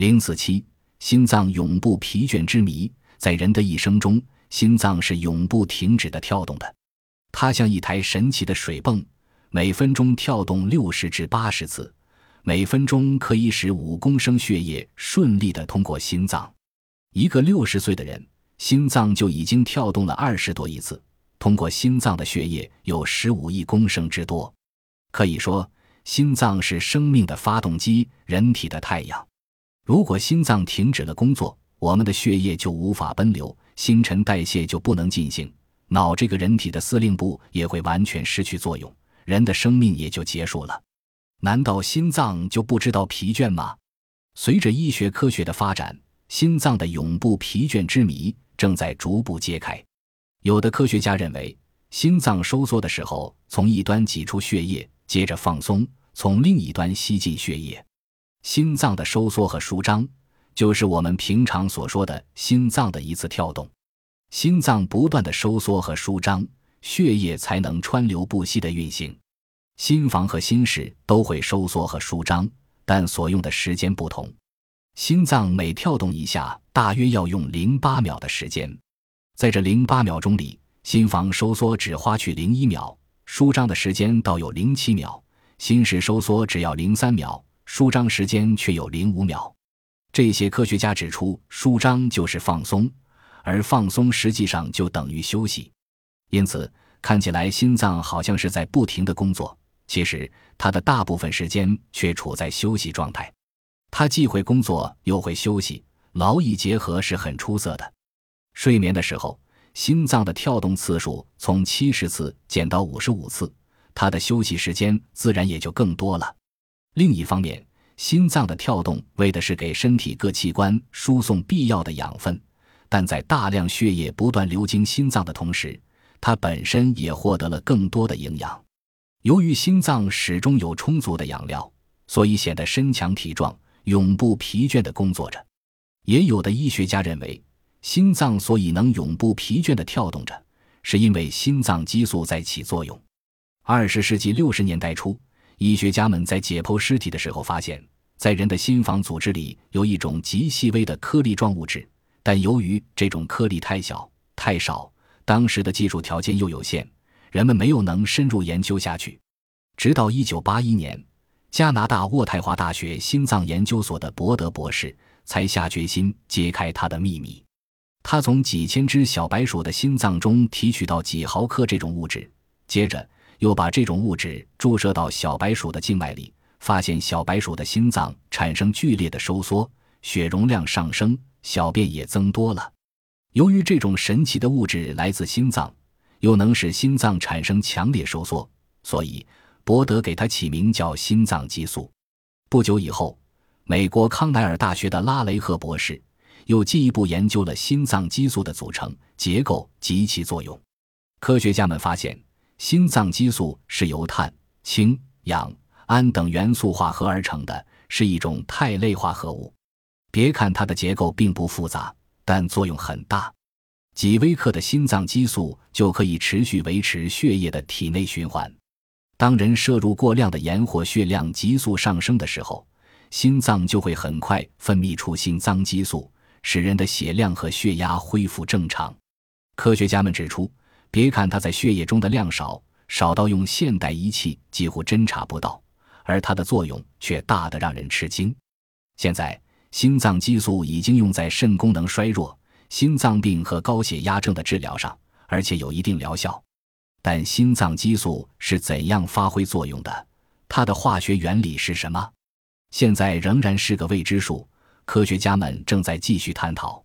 零四七，心脏永不疲倦之谜。在人的一生中，心脏是永不停止的跳动的，它像一台神奇的水泵，每分钟跳动六十至八十次，每分钟可以使五公升血液顺利的通过心脏。一个六十岁的人，心脏就已经跳动了二十多亿次，通过心脏的血液有十五亿公升之多。可以说，心脏是生命的发动机，人体的太阳。如果心脏停止了工作，我们的血液就无法奔流，新陈代谢就不能进行，脑这个人体的司令部也会完全失去作用，人的生命也就结束了。难道心脏就不知道疲倦吗？随着医学科学的发展，心脏的永不疲倦之谜正在逐步揭开。有的科学家认为，心脏收缩的时候，从一端挤出血液，接着放松，从另一端吸进血液。心脏的收缩和舒张，就是我们平常所说的心脏的一次跳动。心脏不断的收缩和舒张，血液才能川流不息的运行。心房和心室都会收缩和舒张，但所用的时间不同。心脏每跳动一下，大约要用零八秒的时间。在这零八秒钟里，心房收缩只花去零一秒，舒张的时间倒有零七秒；心室收缩只要零三秒。舒张时间却有零五秒，这些科学家指出，舒张就是放松，而放松实际上就等于休息。因此，看起来心脏好像是在不停的工作，其实它的大部分时间却处在休息状态。它既会工作又会休息，劳逸结合是很出色的。睡眠的时候，心脏的跳动次数从七十次减到五十五次，它的休息时间自然也就更多了。另一方面，心脏的跳动为的是给身体各器官输送必要的养分，但在大量血液不断流经心脏的同时，它本身也获得了更多的营养。由于心脏始终有充足的养料，所以显得身强体壮，永不疲倦地工作着。也有的医学家认为，心脏所以能永不疲倦地跳动着，是因为心脏激素在起作用。二十世纪六十年代初。医学家们在解剖尸体的时候发现，在人的心房组织里有一种极细微的颗粒状物质，但由于这种颗粒太小、太少，当时的技术条件又有限，人们没有能深入研究下去。直到1981年，加拿大渥太华大学心脏研究所的伯德博士才下决心揭开它的秘密。他从几千只小白鼠的心脏中提取到几毫克这种物质，接着。又把这种物质注射到小白鼠的静脉里，发现小白鼠的心脏产生剧烈的收缩，血容量上升，小便也增多了。由于这种神奇的物质来自心脏，又能使心脏产生强烈收缩，所以伯德给它起名叫心脏激素。不久以后，美国康奈尔大学的拉雷赫博士又进一步研究了心脏激素的组成结构及其作用。科学家们发现。心脏激素是由碳、氢、氧、氨等元素化合而成的，是一种肽类化合物。别看它的结构并不复杂，但作用很大。几微克的心脏激素就可以持续维持血液的体内循环。当人摄入过量的盐或血量急速上升的时候，心脏就会很快分泌出心脏激素，使人的血量和血压恢复正常。科学家们指出。别看它在血液中的量少，少到用现代仪器几乎侦查不到，而它的作用却大得让人吃惊。现在，心脏激素已经用在肾功能衰弱、心脏病和高血压症的治疗上，而且有一定疗效。但心脏激素是怎样发挥作用的？它的化学原理是什么？现在仍然是个未知数，科学家们正在继续探讨。